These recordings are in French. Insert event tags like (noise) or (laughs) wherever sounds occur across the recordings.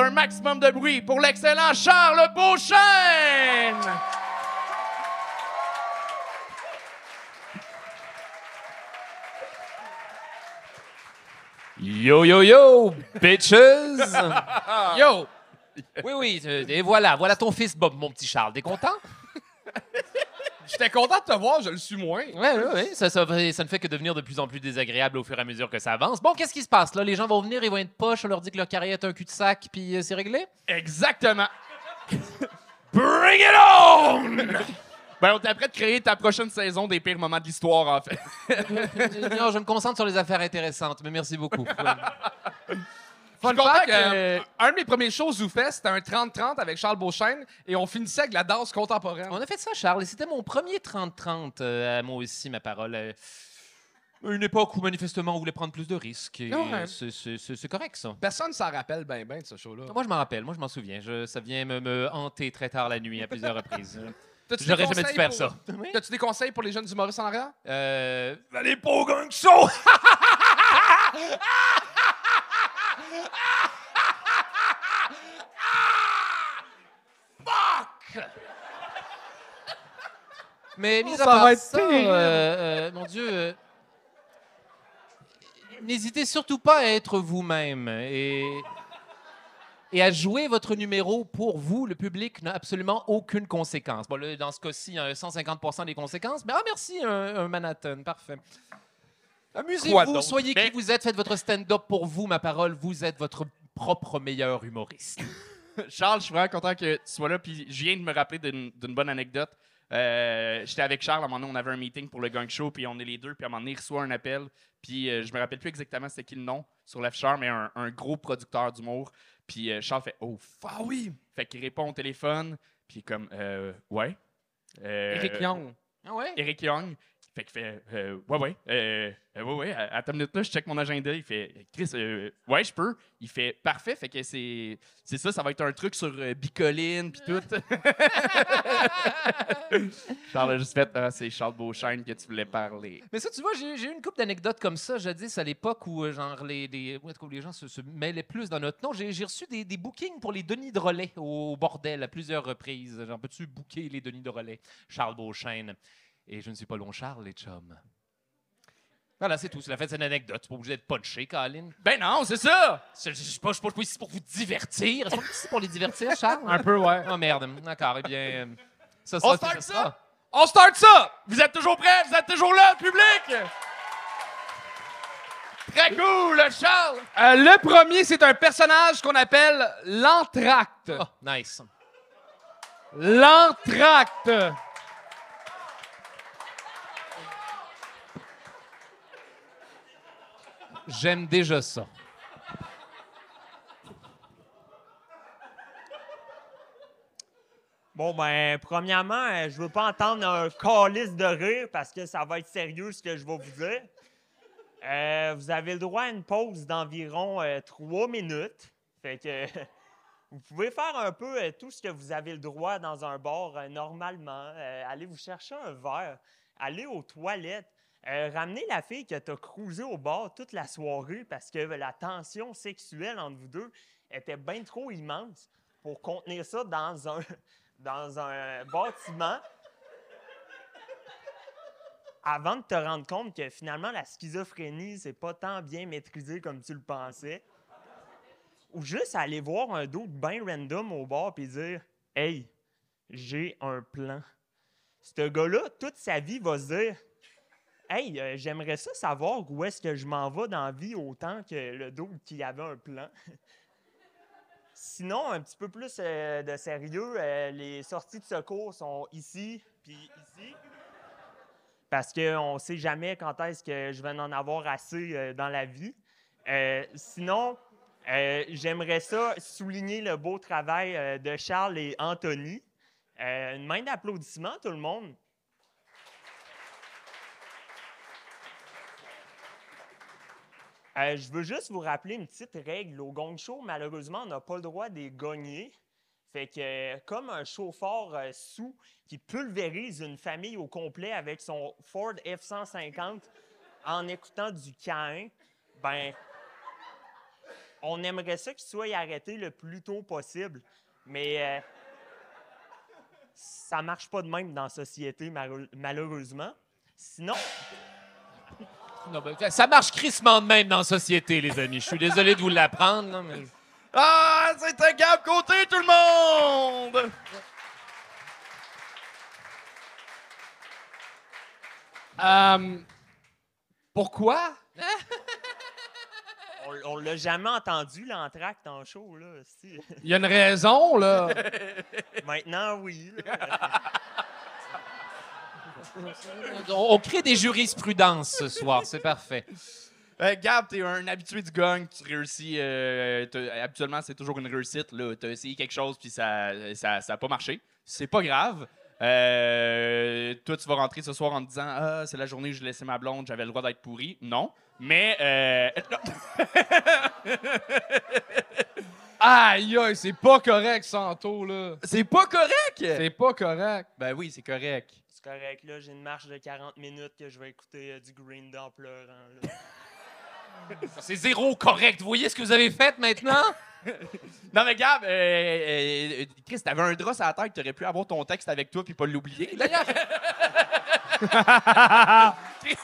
Faites un maximum de bruit pour l'excellent Charles Beauchesne! Yo, yo, yo, bitches! (laughs) Yo! Oui, oui, euh, et voilà, voilà ton fils Bob, mon petit Charles. T'es content? (laughs) J'étais content de te voir, je le suis moins. Oui, oui, oui. Ça, ça, ça ne fait que devenir de plus en plus désagréable au fur et à mesure que ça avance. Bon, qu'est-ce qui se passe là? Les gens vont venir, ils vont être poches, on leur dit que leur carrière est un cul-de-sac, puis euh, c'est réglé? Exactement. (laughs) Bring it on! Ben, on t'apprête de créer ta prochaine saison des pires moments de l'histoire, en fait. (laughs) non, je me concentre sur les affaires intéressantes, mais merci beaucoup. (laughs) Content que, euh, un de mes premiers shows Zoufest, c'était un 30-30 avec Charles Beauchesne et on finissait avec la danse contemporaine. On a fait ça, Charles, et c'était mon premier 30-30 euh, moi aussi, ma parole. euh, une époque où manifestement on voulait prendre plus de risques. et, Ouais. euh, c'est- c'est c'est- c'est correct, ça. Personne ne s'en rappelle bien, bien de ce show-là. Moi, je m'en rappelle, moi, je m'en souviens. Je- ça vient me, me hanter très tard la nuit à plusieurs reprises. (laughs) T'as-tu J'aurais jamais dû conseils faire pour- ça. T'as-tu des conseils pour les jeunes humoristes en arrière? Euh, allez pas au gang show! (laughs) Mais mis à Ça part va être ça, euh, euh, mon Dieu, euh, n'hésitez surtout pas à être vous-même et, et à jouer votre numéro pour vous. Le public n'a absolument aucune conséquence. Bon, là, dans ce cas-ci, il y a 150% des conséquences. Mais ah, merci, un, un Manhattan. Parfait. Amusez-vous, soyez qui vous êtes, faites votre stand-up pour vous, ma parole. Vous êtes votre propre meilleur humoriste. (laughs) Charles, je suis vraiment content que tu sois là. Puis je viens de me rappeler d'une d'une bonne anecdote. Euh, J'étais avec Charles, à un moment donné, on avait un meeting pour le gang show, puis on est les deux, puis à un moment donné, il reçoit un appel, puis euh, je me rappelle plus exactement c'était qui le nom sur l'afficheur, mais un, un gros producteur d'humour. Puis euh, Charles fait Oh, ah oui! Fait qu'il répond au téléphone, puis il est comme euh, Ouais. Euh, Eric Young. Ah ouais? Eric Young. Fait qu'il fait euh, Ouais, ouais. Euh, euh, ouais, ouais. À, à ta minute là, je check mon agenda. Il fait Chris, euh, ouais, je peux. Il fait Parfait. Fait que c'est c'est ça, ça va être un truc sur Bicoline puis tout. (laughs) Charles a juste fait Ah, c'est Charles Beauchesne que tu voulais parler. Mais ça, tu vois, j'ai eu une couple d'anecdotes comme ça, jadis, à l'époque où genre, les, les, où les gens se, se mêlaient plus dans notre nom. J'ai j'ai reçu des, des bookings pour les Denis de Relais au bordel à plusieurs reprises. Genre, peux-tu booker les Denis de Relais? Charles Beauchesne? Et je ne suis pas long, Charles, les chums. Voilà, c'est tout. C'est la fin cette anecdote. Tu pas obligé d'être punché, Colin. Ben non, c'est ça! Je ne suis pas, ici pour vous divertir. Est-ce ici pour les divertir, Charles? Un peu, ouais. Oh merde. D'accord, eh bien. euh, Ça On start ça! On start ça! Vous êtes toujours prêts? Vous êtes toujours là, public? Très cool, Charles! Euh, le premier, c'est un personnage qu'on appelle l'entracte. Oh, nice. L'entracte. J'aime déjà ça. Bon, ben, premièrement, euh, je veux pas entendre un calice de rire parce que ça va être sérieux ce que je vais vous dire. Euh, vous avez le droit à une pause d'environ euh, trois minutes. Fait que (laughs) vous pouvez faire un peu tout ce que vous avez le droit dans un bar normalement. Allez vous chercher un verre, allez aux toilettes, euh, ramenez la fille que tu as cruisé au bar toute la soirée parce que la tension sexuelle entre vous deux était bien trop immense pour contenir ça (laughs) dans un, bâtiment avant de te rendre compte que finalement la schizophrénie, c'est pas tant bien maîtrisé comme tu le pensais. Ou juste aller voir un d'autre bien random au bar et dire Hey, j'ai un plan. Ce gars-là, toute sa vie, va se dire Hey, euh, j'aimerais ça savoir où est-ce que je m'en vais dans la vie autant que le d'autre qui avait un plan. Sinon, un petit peu plus euh, de sérieux, euh, les sorties de secours sont ici puis ici. Parce qu'on ne sait jamais quand est-ce que je vais en avoir assez dans la vie. Sinon, j'aimerais ça souligner le beau travail de Charles et Anthony. Une main d'applaudissement, tout le monde. Euh, je veux juste vous rappeler une petite règle. Au Gong Show, malheureusement, on n'a pas le droit de gagner. Fait que, comme un chauffeur euh, sous qui pulvérise une famille au complet avec son Ford F-150 en écoutant du Cain, ben, on aimerait ça qu'il soit arrêté le plus tôt possible. Mais euh, ça marche pas de même dans la société, malheure- malheureusement. Sinon, Non, ben, ça marche crissement de même dans la société, les amis. Je suis désolé de vous l'apprendre. mais... Ah, c'est un Gab Côté, tout le monde! Euh, pourquoi? (laughs) on, on l'a jamais entendu, l'entracte en show. Là. Il y a une raison, là. (laughs) Maintenant, oui. là. (laughs) On, on crée des jurisprudences ce soir, c'est parfait. Euh, Gab, t'es un habitué du gang, tu réussis. euh, habituellement, c'est toujours une réussite. Là. T'as essayé quelque chose, puis ça n'a ça, ça a pas marché. C'est pas grave. Euh, toi, tu vas rentrer ce soir en te disant Ah, c'est la journée où je laissais ma blonde, j'avais le droit d'être pourri. Non. Mais. euh, (laughs) Aïe, aïe, c'est pas correct, Santo, là. c'est pas correct! C'est pas correct. Ben oui, c'est correct. C'est correct, là. J'ai une marche de 40 minutes que je vais écouter euh, du Green Day en pleurant. (laughs) C'est zéro correct. Vous voyez ce que vous avez fait maintenant? (laughs) Non, mais Gab, euh, euh, Chris, t'avais un drap à la tête, t'aurais pu avoir ton texte avec toi puis pas l'oublier. D'ailleurs. (laughs) Chris!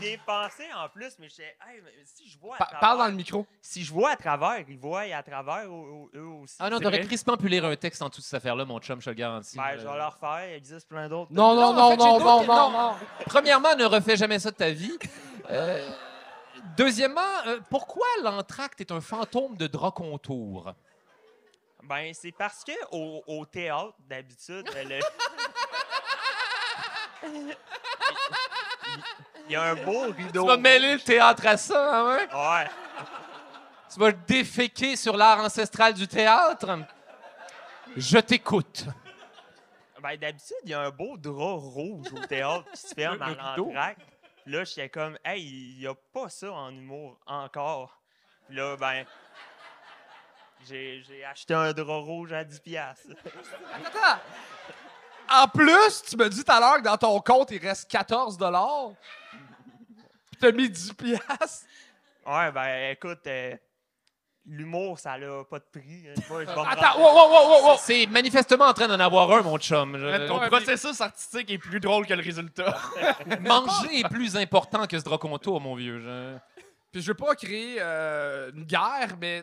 J'y ai pensé en plus, mais je sais, hey, mais si je vois à Pa- travers, parle dans le micro. si je vois à travers, ils voient à travers eux, eux aussi. Ah non, C'est t'aurais vrai? crissement pu lire un texte en toute cette affaire-là, mon chum, je te le garantis. Ben, je vais leur faire. Il existe plein d'autres. Non, non, Non, en non, fait, non, j'ai non, d'autres- non, non. non. Premièrement, ne refais jamais ça de ta vie. Euh, deuxièmement, euh, pourquoi l'entracte est un fantôme de drap contour? Ben, c'est parce que au, au théâtre, d'habitude, le- (laughs) il y a un beau rideau. Tu vas mêler le théâtre à ça, hein, ouais? Ouais. Tu vas déféquer sur l'art ancestral du théâtre? Je t'écoute. Ben, d'habitude, il y a un beau drap rouge au théâtre qui se ferme à l'entracte. Là, j'étais comme, hey, il n'y a pas ça en humour encore. Puis là, ben, j'ai acheté un drap rouge à 10$. piastres. Attends. En plus, tu me dis tout à l'heure que dans ton compte, il reste 14 Puis t'as mis 10 piastres. Ouais, ben, écoute, euh, l'humour, ça n'a pas de prix. hein. Moi, je vais me Attends, wow, wow, wow, wow, wow. C'est manifestement en train d'en avoir un, mon chum. Je- Ton Ouais, processus artistique est plus drôle que le résultat. (laughs) Manger est plus important que ce drap contour, mon vieux. Je- Puis je veux pas créer euh, une guerre, mais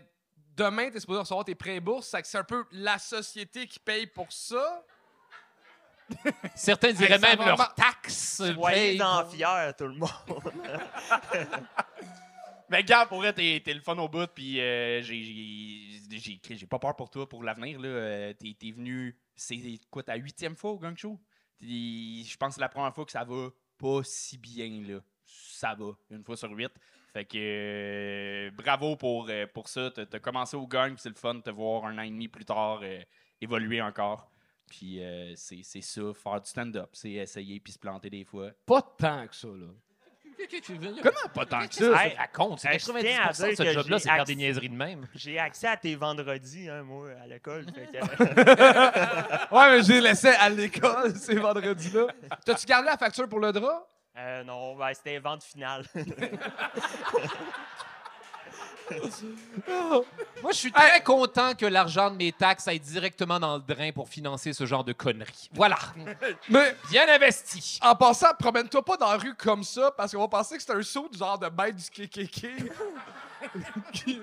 demain, t'es supposé recevoir tes prêts bourses. C'est que c'est un peu la société qui paye pour ça. Certains diraient même ma- taxes. payent Soyez-en pour- fiers, tout le monde. (laughs) Mais Gab, pour vrai, t'es le fun au bout, puis euh, j'ai- pas peur pour toi pour l'avenir. là. Euh, T'es t'es venu, c'est quoi, ta huitième fois au Gang Show? Je pense que c'est la première fois que ça va pas si bien, là. Ça va, une fois sur huit. Fait que euh, bravo pour, euh, pour ça. T'as commencé au gang, puis c'est le fun de te voir un an et demi plus tard euh, évoluer encore. Puis euh, c'est c'est ça, faire du stand-up, c'est essayer puis se planter des fois. Pas tant que ça, là. Comment pas tant que Qu'est-ce que ça? C'est Hey, je tiens à 90% de dire ce que job-là, j'ai c'est faire accès- des niaiseries de même. (laughs) J'ai accès à tes vendredis, hein, moi, à l'école. que- (laughs) Ouais, mais j'ai laissé à l'école (laughs) ces vendredis-là. T'as-tu gardé la facture pour le drap? Euh, non, ben, c'était vente finale. Moi, je suis très content que l'argent de mes taxes aille directement dans le drain pour financer ce genre de conneries. Voilà. Mais Bien investi. en passant, promène-toi pas dans la rue comme ça parce qu'on va penser que c'est un saut du genre de bête du KKK. (laughs)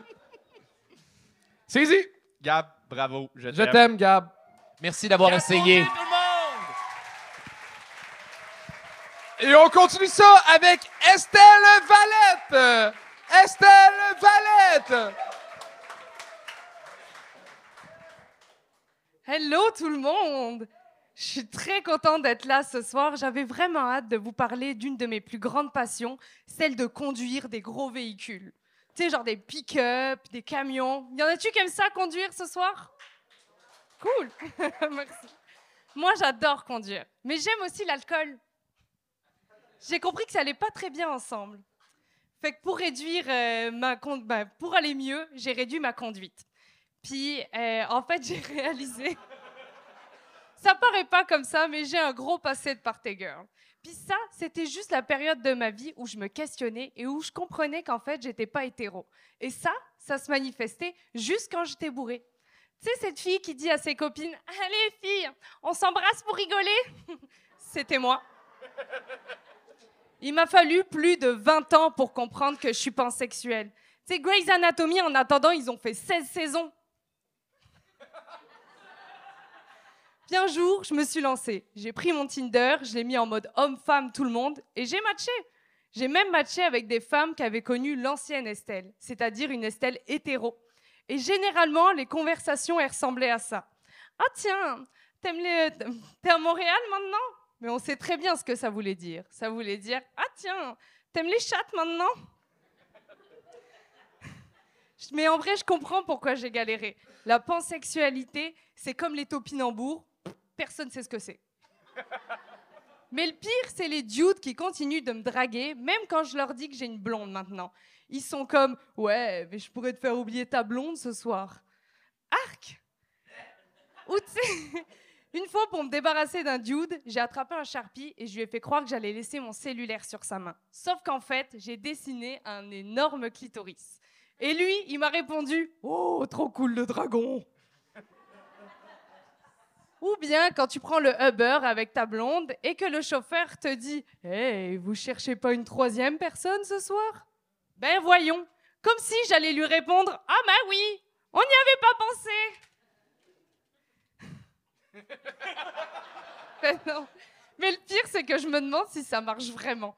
Saisis! Gab, bravo, je Je t'aime. t'aime, Gab. Merci d'avoir essayé. Tout le monde! Et on continue ça avec Estelle Valette! Estelle Valette! Hello tout le monde! Je suis très contente d'être là ce soir. J'avais vraiment hâte de vous parler d'une de mes plus grandes passions, celle de conduire des gros véhicules. Tu sais, genre des pick-up, des camions. Y en a-tu qui aiment ça conduire ce soir? Cool! (laughs) Merci. Moi, j'adore conduire, mais j'aime aussi l'alcool. J'ai compris que ça allait pas très bien ensemble. Fait que pour réduire euh, ma ben, pour aller mieux, j'ai réduit ma conduite. Puis, euh, en fait, (laughs) j'ai réalisé. Ça paraît pas comme ça, mais j'ai un gros passé de party girl. Puis ça, c'était juste la période de ma vie où je me questionnais et où je comprenais qu'en fait, j'étais pas hétéro. Et ça, ça se manifestait juste quand j'étais bourrée. Tu sais, cette fille qui dit à ses copines Allez, filles, on s'embrasse pour rigoler C'était moi. Il m'a fallu plus de 20 ans pour comprendre que je suis pansexuelle. Tu sais, Grey's Anatomy, en attendant, ils ont fait 16 saisons. Puis un jour, je me suis lancée. J'ai pris mon Tinder, je l'ai mis en mode homme-femme, tout le monde, et j'ai matché. J'ai même matché avec des femmes qui avaient connu l'ancienne Estelle, c'est-à-dire une Estelle hétéro. Et généralement, les conversations, elles ressemblaient à ça. Ah tiens, t'aimes les... t'es à Montréal maintenant? Mais on sait très bien ce que ça voulait dire. Ça voulait dire, ah tiens, t'aimes les chattes maintenant? Mais en vrai, je comprends pourquoi j'ai galéré. La pansexualité, c'est comme les topinambours, personne ne sait ce que c'est. Mais le pire, c'est les dudes qui continuent de me draguer, même quand je leur dis que j'ai une blonde maintenant. Ils sont comme Ouais, mais je pourrais te faire oublier ta blonde ce soir. Arc Ou tu sais, une fois pour me débarrasser d'un dude, j'ai attrapé un charpie et je lui ai fait croire que j'allais laisser mon cellulaire sur sa main. Sauf qu'en fait, j'ai dessiné un énorme clitoris. Et lui, il m'a répondu Oh, trop cool le dragon ou bien quand tu prends le Uber avec ta blonde et que le chauffeur te dit Hey, vous cherchez pas une troisième personne ce soir? Ben voyons, comme si j'allais lui répondre Ah ben oui, on n'y avait pas pensé. (laughs) ben non. Mais le pire, c'est que je me demande si ça marche vraiment.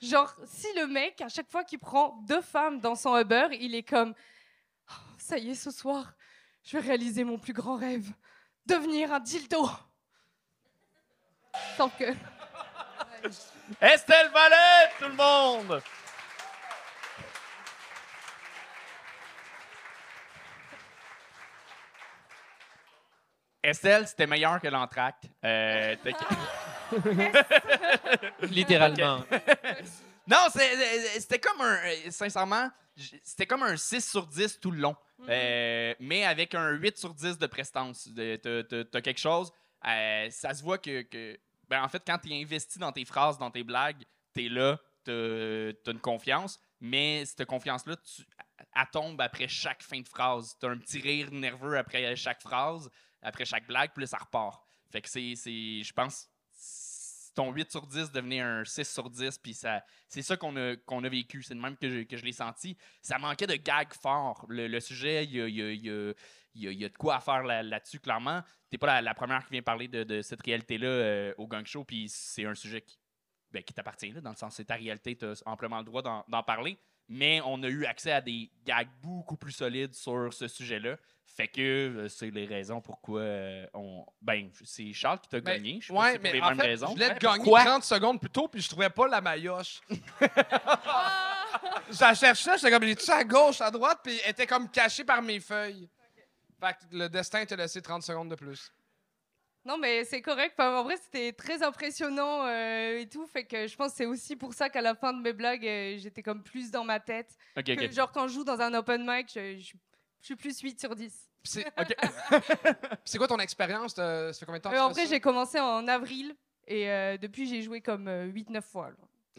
Genre, si le mec, à chaque fois qu'il prend deux femmes dans son Uber, il est comme Oh, Ça y est, ce soir, je vais réaliser mon plus grand rêve devenir un dildo. Sauf que. Estelle Valette, tout le monde! Estelle, c'était meilleur que l'entracte. Euh, t'as- (laughs) Littéralement. non, c'était comme un. Sincèrement, c'était comme un 6 sur 10 tout le long. Euh, mais avec un 8 sur 10 de prestance. T'as- t'as- T'as quelque chose. euh, ça se voit que. que- ben, en fait, quand tu es investi dans tes phrases, dans tes blagues, tu es là, tu as une confiance. Mais cette confiance-là, tu- elle tombe après chaque fin de phrase. Tu as un petit rire nerveux après chaque phrase, après chaque blague, puis là, ça repart. Fait que c'est. Je pense ton 8 sur 10 devenait un 6 sur 10, puis ça, c'est ça qu'on a, qu'on a vécu. C'est de même que je, que je l'ai senti. Ça manquait de gags forts. Le, sujet, il y a, y a- y a- y a- de quoi à faire là- là-dessus, clairement. T'es pas la, première qui vient parler de, cette réalité-là euh, au gang show, puis c'est un sujet qui, ben, qui t'appartient, là, dans le sens c'est ta réalité, tu as amplement le droit d'en parler. Mais on a eu accès à des gags beaucoup plus solides sur ce sujet-là. Fait que euh, c'est les raisons pourquoi euh, on. Ben, c'est Charles qui t'a Ben, gagné. Je Ouais, mais les en mêmes fait, raisons. je voulais te gagner pourquoi? 30 secondes plus tôt, puis je trouvais pas la maillotche. (laughs) je la cherchais, j'étais comme, j'ai-tu à gauche, à droite, puis elle était comme cachée par mes feuilles. Fait que le destin t'a laissé 30 secondes de plus. Non, mais c'est correct. Enfin, en vrai, c'était très impressionnant euh, et tout. Fait que je pense que c'est aussi pour ça qu'à la fin de mes blagues, euh, j'étais comme plus dans ma tête. Que, genre, quand je joue dans un open mic, je, je- je suis plus 8 sur 10. Puis (laughs) (laughs) c'est quoi ton expérience? de- Ça fait combien de temps que Euh, en vrai, j'ai commencé en avril. Et euh, depuis, j'ai joué comme 8-9 fois.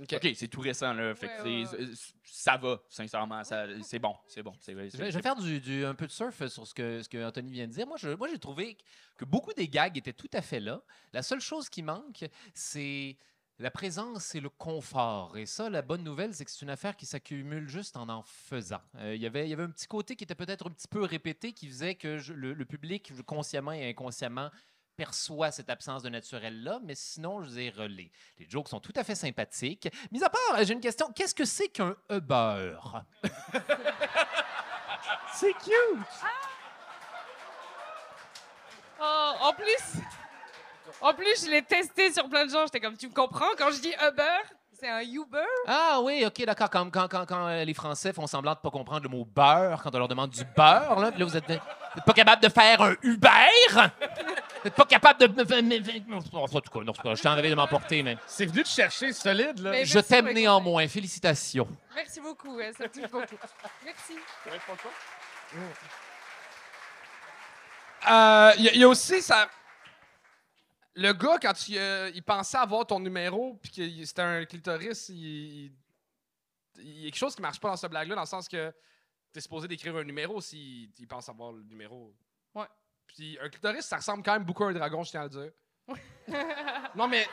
Ok. C'est tout récent, là. Fait que Ouais, c'est- ouais, c'est- ça va, sincèrement. C'est bon, c'est bon. Je vais, c'est- je vais faire du, du- un peu de surf sur ce que, ce que Anthony vient de dire. Moi, j'ai trouvé que beaucoup des gags étaient tout à fait là. La seule chose qui manque, c'est la présence et le confort. Et ça, la bonne nouvelle, c'est que c'est une affaire qui s'accumule juste en en faisant. Euh, il y avait- il y avait un petit côté qui était peut-être un petit peu répété, qui faisait que je- le, le public, consciemment et inconsciemment, perçoit cette absence de naturel-là, mais sinon, je veux dire, les, les jokes sont tout à fait sympathiques. Mis à part, euh, j'ai une question. Qu'est-ce que c'est qu'un Uber? (laughs) c'est cute! Oh, en plus, en plus, je l'ai testé sur plein de gens. J'étais comme, tu me comprends quand je dis Uber? C'est un Uber? Ah oui, ok, d'accord. Quand, quand, quand, quand, euh, les Français font semblant de pas comprendre le mot beurre, quand on leur demande du beurre, là, puis là, vous êtes, vous êtes pas capable de faire un Uber? Vous êtes pas capable de... En tout cas, non, je t'ai envie de m'emporter, mais... C'est venu te chercher solide, là. Mais- Je t'aime néanmoins. Félicitations. Merci beaucoup, ça me touche beaucoup. Merci. Euh, Il y, il y a aussi ça. Le gars, quand il, euh, il pensait avoir ton numéro, puis que c'était un clitoris, il, il- y a quelque chose qui marche pas dans cette blague-là, dans le sens que t'es supposé d'écrire un numéro s'il il pense avoir le numéro. Ouais. Puis un clitoris, ça ressemble quand même beaucoup à un dragon, je tiens à le dire. non, mais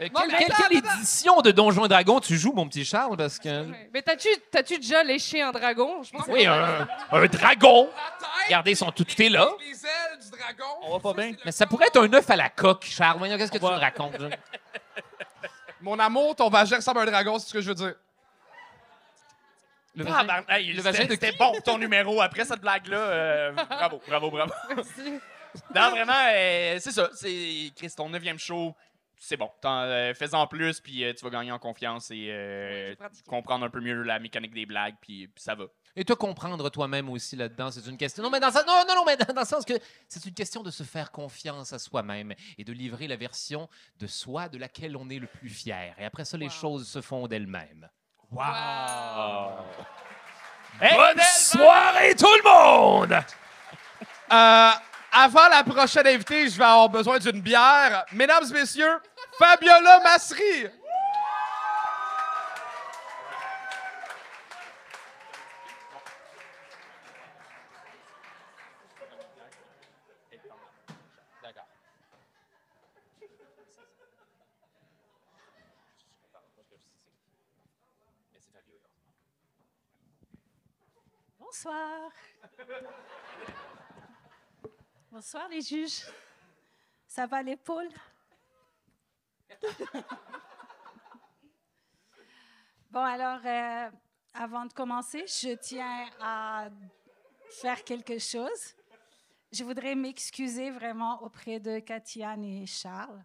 Euh, quelle, mais quelle- attends, quelle attends. édition de Donjons et Dragons tu joues, mon petit Charles? Parce que. Mais t'as-tu t'as-tu déjà léché un dragon? Je pense que- Oui, un, un dragon! la tête, Regardez, son, tout, tout est là. les ailes du dragon. On va pas bien? Mais ça pourrait être un œuf à la coque, Charles. Voyons, qu'est-ce que tu me racontes? là? (laughs) Mon amour, ton vagin ressemble à un dragon, c'est ce que je veux dire. Le Ah, vagin- ben, hey, le c'était- vagin de C'était bon ton numéro. Après cette blague-là, euh, bravo, bravo, bravo. Merci. Non, vraiment, euh, c'est ça. C'est Chris, ton neuvième show, c'est bon. Euh, Fais-en plus, puis euh, tu vas gagner en confiance et euh, comprendre un peu mieux la mécanique des blagues, puis, puis ça va. Et te comprendre toi-même aussi là-dedans, c'est une question. Non, mais dans le sens, non, non, non, mais dans, dans le sens que c'est une question de se faire confiance à soi-même et de livrer la version de soi de laquelle on est le plus fier. Et après ça, les choses se font d'elles-mêmes. Wow. Bonne soirée, tout le monde! Euh, avant la prochaine invitée, je vais avoir besoin d'une bière. Mesdames et messieurs, Fabiola Massery. Bonsoir. Bonsoir les juges. Ça va l'épaule? Bon alors, euh, avant de commencer, je tiens à faire quelque chose. Je voudrais m'excuser vraiment auprès de Katiane et Charles.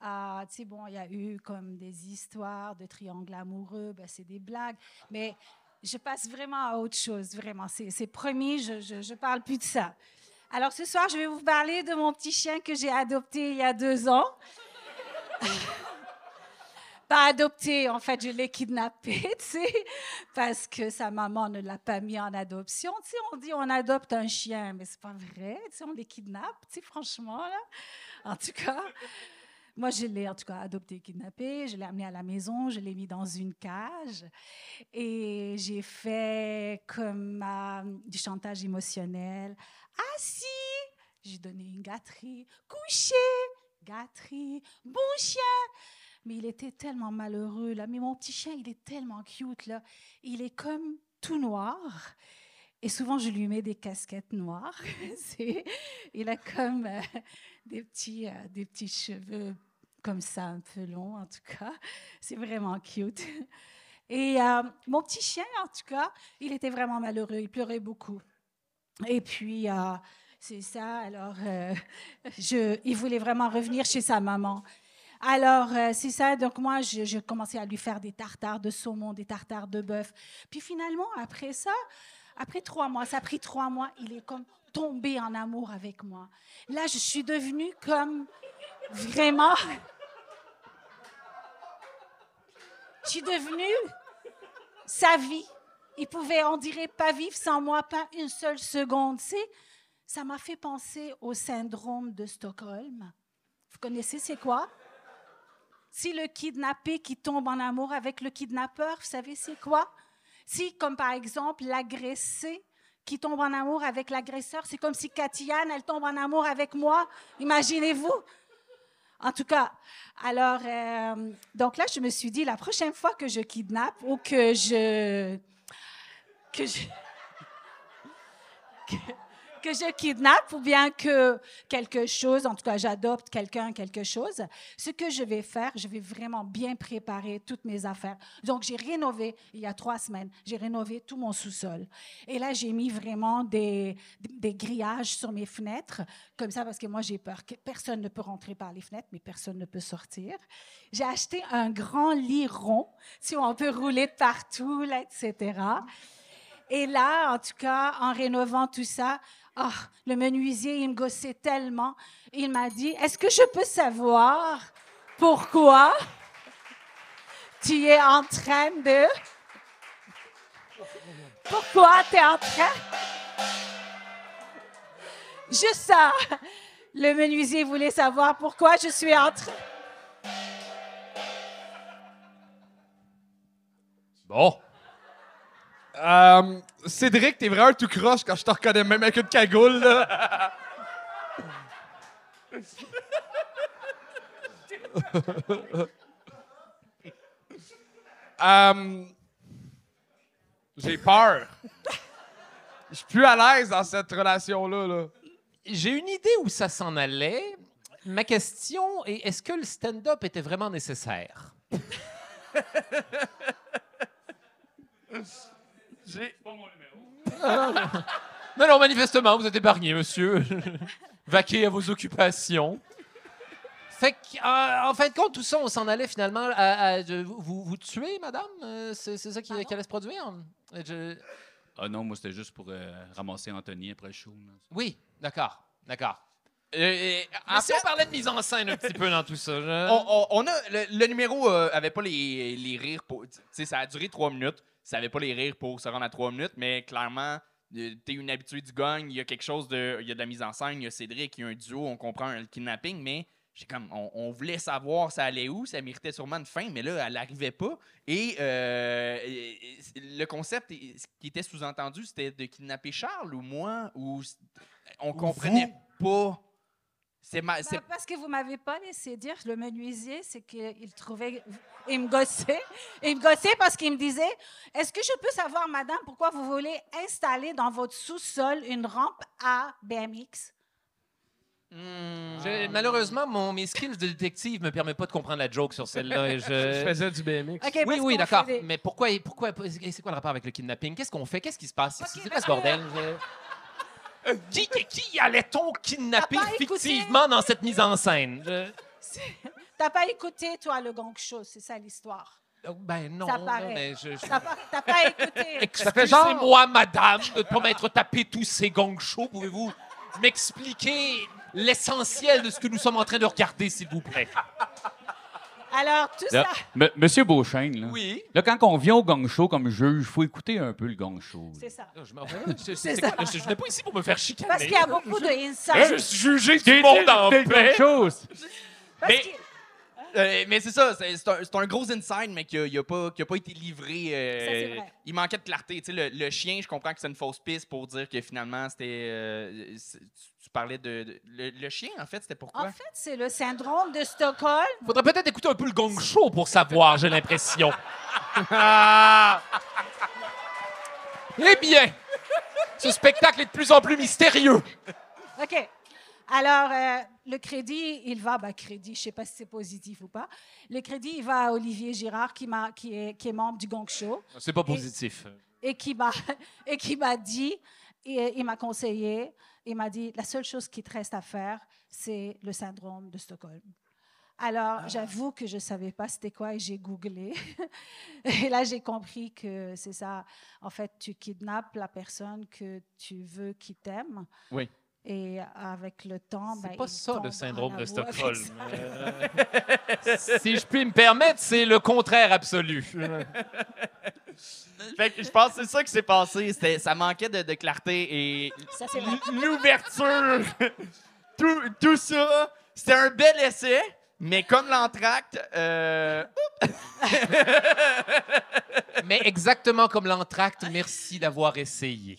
Ah, tu sais, bon, il y a eu comme des histoires de triangles amoureux, ben, c'est des blagues, mais je passe vraiment à autre chose, vraiment. C'est c'est promis, je, je, je parle plus de ça. Alors ce soir, je vais vous parler de mon petit chien que j'ai adopté il y a deux ans. (laughs) pas adopté, en fait, je l'ai kidnappé, (laughs) tu sais, parce que sa maman ne l'a pas mis en adoption. Tu sais, on dit on adopte un chien, mais c'est pas vrai, tu sais, on les kidnappe, tu sais, franchement, là. En tout cas, moi, je l'ai en tout cas adopté, kidnappé, je l'ai amené à la maison, je l'ai mis dans une cage et j'ai fait comme euh, du chantage émotionnel. Assis, j'ai donné une gâterie, couché, gâterie, bon chien. Mais il était tellement malheureux, là. Mais mon petit chien, il est tellement cute, là. Il est comme tout noir. Et souvent, je lui mets des casquettes noires. (laughs) Il a comme euh, des, petits, euh, des petits cheveux comme ça, un peu longs, en tout cas. C'est vraiment cute. Et euh, mon petit chien, en tout cas, il était vraiment malheureux. Il pleurait beaucoup. Et puis, c'est ça. Alors, il voulait vraiment revenir chez sa maman. Alors, euh, c'est ça. Donc, moi, je commençais à lui faire des tartares de saumon, des tartares de bœuf. Puis finalement, après ça, après trois mois, ça a pris trois mois, il est comme tombé en amour avec moi. Là, je suis devenue comme vraiment. Je suis devenue sa vie. Il pouvait, on dirait, pas vivre sans moi, pas une seule seconde. Sais, ça m'a fait penser au syndrome de Stockholm. Vous connaissez, c'est quoi? Si le kidnappé qui tombe en amour avec le kidnappeur, vous savez, c'est quoi? Si, comme par exemple, l'agressé qui tombe en amour avec l'agresseur, c'est comme si Katiane, elle tombe en amour avec moi. Imaginez-vous? En tout cas, alors, euh, donc là, je me suis dit, la prochaine fois que je kidnappe ou que je. que je. (laughs) que je kidnappe ou bien que quelque chose, en tout cas, j'adopte quelqu'un, quelque chose, ce que je vais faire, je vais vraiment bien préparer toutes mes affaires. Donc, j'ai rénové, il y a trois semaines, j'ai rénové tout mon sous-sol. Et là, j'ai mis vraiment des, grillages sur mes fenêtres, comme ça, parce que moi, j'ai peur que personne ne peut rentrer par les fenêtres, mais personne ne peut sortir. J'ai acheté un grand lit rond, si on peut rouler partout, etc. Et là, en tout cas, en rénovant tout ça, ah, le menuisier, il me gossait tellement. Il m'a dit, est-ce que je peux savoir pourquoi tu es en train de... Pourquoi tu es en train... Juste ça. Le menuisier voulait savoir pourquoi je suis entrée. Bon. Euh, Cédric, t'es vraiment un tout croche quand je te reconnais même avec une cagoule, là. (laughs) Euh, J'ai peur. Je suis plus à l'aise dans cette relation-là. Là. J'ai une idée où ça s'en allait. Ma question est est-ce que le stand-up était vraiment nécessaire? (laughs) J'ai pas mon numéro. (laughs) Non, non, manifestement, vous êtes épargné, monsieur. (laughs) Vaquez à vos occupations. Fait que, euh, en fin de compte, tout ça, on s'en allait finalement à, vous, vous tuer, madame? Euh, C'est c'est ça qui, qui allait se produire? Je- Ah non, moi, c'était juste pour euh, ramasser Anthony après le show. là. Oui, d'accord, d'accord. Euh, En si fait, on parlait de mise en scène un petit peu dans tout ça. je- on, on- on a, le, le numéro euh, avait pas les, les rires pour. Ça a duré trois minutes. Ça avait pas les rires pour se rendre à trois minutes, mais clairement, euh, t'es une habituée du gang. Il y a quelque chose de. Il y a de la mise en scène. Il y a Cédric, il y a un duo, on comprend le kidnapping, mais. j'ai comme, on, on voulait savoir ça allait où, ça méritait sûrement une fin, mais là, elle n'arrivait pas. Et euh, et- le concept ce qui était sous-entendu, c'était de kidnapper Charles ou moi, ou on comprenait pas. C'est ma, Bah, parce que vous m'avez pas laissé dire, le menuisier, c'est qu'il trouvait. Il me gossait. Il me gossait parce qu'il me disait Est-ce que je peux savoir, madame, pourquoi vous voulez installer dans votre sous-sol une rampe à BMX Hmm. Je- malheureusement, mon, mes skills de détective me permettent pas de comprendre la joke sur celle-là. Je (laughs) je... faisais du BMX. Oui, oui, d'accord. faisait- Mais pourquoi, pourquoi, c'est quoi le rapport avec le kidnapping? Qu'est-ce qu'on fait? Qu'est-ce qui se passe ici? Ok, C'est quoi ce bordel? Je- Qui, qui, qui allait-on kidnapper écouté? fictivement dans cette mise en scène? Je- (laughs) T'as pas écouté, toi, le gang show, c'est ça l'histoire. Oh, Ben non, Ça non, paraît. mais je... je- T'as pas, écouté. (laughs) Genre- Excusez-moi, madame, de ne pas m'être tapé tous ces gong shows. Pouvez-vous m'expliquer l'essentiel de ce que nous sommes en train de regarder, s'il vous plaît? Alors, tout Là, ça. M- Monsieur Beauchesne, là, Oui. là, quand on vient au gang show comme juge, il faut écouter un peu le gang show. C'est ça. Je, m'en- je, je- (laughs) C'est ça. Je- je venais pas ici pour me faire chicaner. Parce qu'il y a beaucoup de Je insights. juste juger tout le monde en paix. chose! Parce Mais- Euh, mais c'est ça, c'est un, gros inside, mais qui n'a pas, qui a pas été livré. euh, Ça, c'est vrai. il manquait de clarté. Tu sais, le, le chien, je comprends que c'est une fausse piste pour dire que finalement, c'était. euh, tu, tu parlais de. de- le, le chien, en fait, c'était pourquoi? En fait, c'est le syndrome de Stockholm. Faudrait peut-être écouter un peu le gong show pour savoir, j'ai l'impression. (laughs) eh bien, ce spectacle est de plus en plus mystérieux. OK. Alors, euh, le crédit, il va, bah, crédit, je ne sais pas si c'est positif ou pas. Le crédit, il va à Olivier Girard, qui, est, qui est membre du Gong Show, C'est pas positif. et qui m'a, (laughs) et qui m'a dit, et, il m'a conseillé, il m'a dit, la seule chose qui te reste à faire, c'est le syndrome de Stockholm. Alors, j'avoue que je ne savais pas c'était quoi et j'ai googlé. (laughs) et là, j'ai compris que c'est ça. En fait, tu kidnappes la personne que tu veux qui t'aime. Oui. Et avec le temps, ben, C'est pas il ça tombe le syndrome de Stockholm. (laughs) Euh, (laughs) si je puis me permettre, c'est le contraire absolu. (laughs) Fait que je pense que c'est ça qui s'est passé. C'était- Ça manquait de, de clarté et l'ouverture, tout, tout ça, c'était un bel essai, mais comme l'entracte, euh, Mais exactement comme l'entracte, merci d'avoir essayé.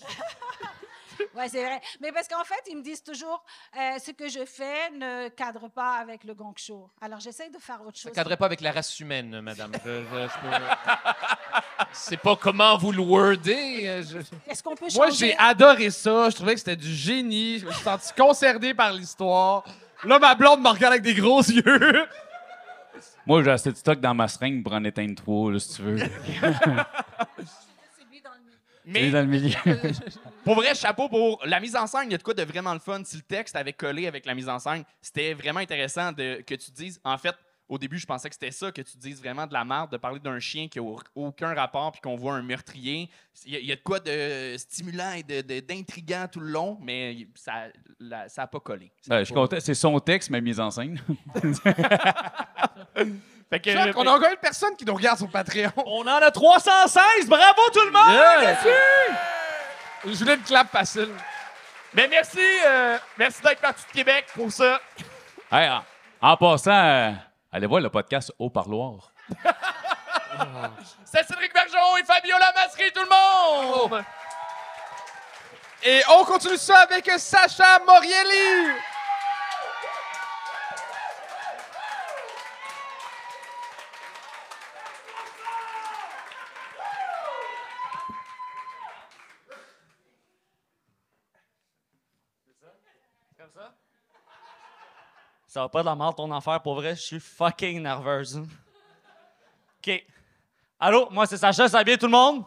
Oui, c'est vrai. Mais parce qu'en fait, ils me disent toujours, euh, ce que je fais ne cadre pas avec le gong show. Alors, j'essaie de faire autre Ça chose. cadrait pas avec la race humaine, madame. Je, je- je peux- C'est pas comment vous le wordez. euh, je- Est-ce qu'on peut changer? Moi, j'ai adoré ça. Je trouvais que c'était du génie. Je me suis senti concerné par l'histoire. Là, ma blonde me regarde avec des gros (laughs) yeux. Moi, j'ai assez de stock dans ma seringue pour en éteindre trois, là, si tu veux. (laughs) C'est lui dans le milieu. Il est mais dans le milieu. (laughs) pour vrai, chapeau pour la mise en scène. Il y a de quoi de vraiment le fun. Si le texte avait collé avec la mise en scène, c'était vraiment intéressant de, que tu dises. En fait, au début, je pensais que c'était ça, que tu dises vraiment de la merde, de parler d'un chien qui n'a aucun rapport puis qu'on voit un meurtrier. Il y, y a de quoi de stimulant et de- de- d'intriguant tout le long, mais ça n'a ça a pas collé. Ben, je suis content. C'est son texte, ma mise en scène. (laughs) (laughs) Fait que, Chuck, on a encore une personne qui nous regarde sur Patreon. On en a 316! Bravo tout le monde! Yeah! Je voulais une clap facile. Mais merci, euh, merci d'être parti de Québec pour ça. Hey, en, en passant, euh, allez voir le podcast Au Parloir. (laughs) C'est Cédric Bergeron et Fabio Lamasserie, tout le monde! Et on continue ça avec Sacha Morielli. Ça va pas de la merde ton affaire, pour vrai, je suis fucking nerveuse. OK. Allô, moi c'est Sacha, ça bien tout le monde?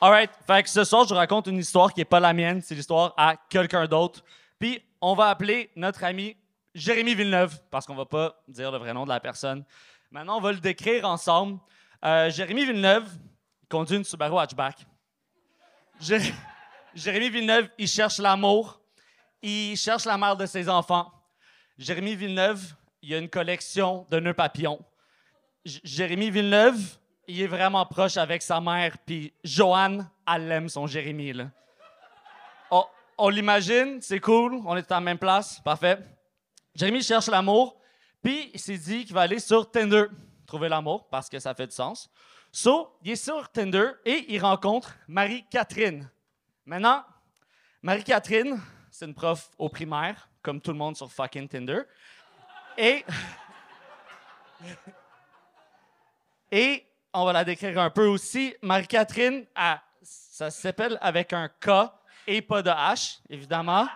Alright, fait que ce soir, je vous raconte une histoire qui est pas la mienne, c'est l'histoire à quelqu'un d'autre. Puis on va appeler notre ami Jérémy Villeneuve, parce qu'on va pas dire le vrai nom de la personne. Maintenant, on va le décrire ensemble. Euh, Jérémy Villeneuve il conduit une Subaru Hatchback. Jé- (laughs) Jérémy Villeneuve, il cherche l'amour. Il cherche la mère de ses enfants. Jérémy Villeneuve, il a une collection de nœuds papillons. J- Jérémy Villeneuve, il est vraiment proche avec sa mère, puis Joanne, elle aime son Jérémy, on l'imagine, c'est cool, on est à la même place, parfait. Jérémy cherche l'amour, puis il s'est dit qu'il va aller sur Tinder trouver l'amour, parce que ça fait du sens. So, il est sur Tinder et il rencontre Marie-Catherine. Maintenant, Marie-Catherine, c'est une prof au primaire, comme tout le monde sur fucking Tinder. Et. (laughs) Et on va la décrire un peu aussi. Marie-Catherine, ça s'appelle avec un K et pas de H, évidemment.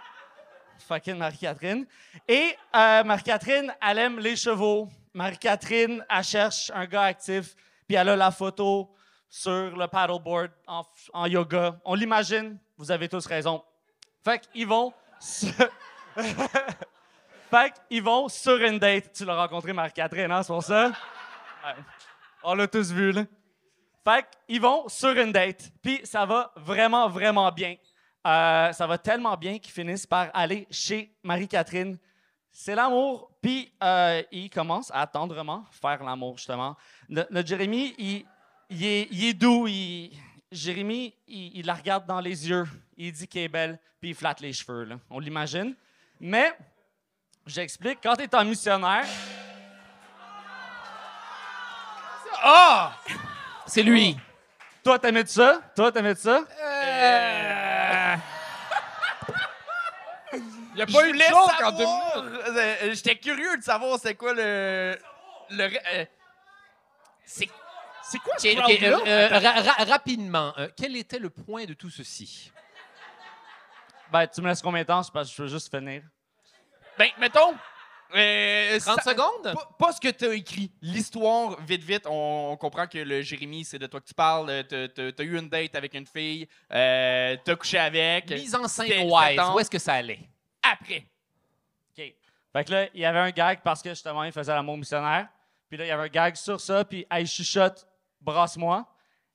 Fucking Marie-Catherine. Et euh, Marie-Catherine, elle aime les chevaux. Marie-Catherine, elle cherche un gars actif, puis elle a la photo sur le paddleboard en yoga. On l'imagine, vous avez tous raison. Fait qu'ils vont. (laughs) fait qu'ils vont sur une date. Tu l'as rencontré, Marie-Catherine, hein, c'est pour ça? On l'a tous vu, là. Fait qu'ils vont sur une date. Puis ça va vraiment, vraiment bien. Euh, ça va tellement bien qu'ils finissent par aller chez Marie-Catherine. C'est l'amour. Puis euh, ils commencent à tendrement faire l'amour, justement. Notre Jérémy, il est, il est doux. il- Jérémy, il, il la regarde dans les yeux. Il dit qu'elle est belle, puis il flatte les cheveux. là. On l'imagine. Mais, j'explique, quand tu es un missionnaire, Ah! C'est lui. toi, t'aimais ça? Toi, t'aimais ça? Il n'y a Je pas eu de joke en euh, J'étais curieux de savoir c'est quoi le. le euh, c'est c'est quoi ce Ok, ok, crowd-là? euh, euh, ra- ra- rapidement, euh, quel était le point de tout ceci? Ben, tu me laisses combien de temps? Parce que je veux juste finir. Ben, mettons. euh, 30 ça- secondes? Pas, pas ce que tu as écrit. L'histoire, vite, vite, on, on comprend que le Jérémy, c'est de toi que tu parles. T'as t'as- t'as eu une date avec une fille. Euh, T'as couché avec. Mise en scène wise, où est-ce que ça allait? Après. OK. Fait que là, il y avait un gag parce que justement, il faisait l'amour missionnaire. Puis là, il y avait un gag sur ça, puis elle chuchote, brasse-moi.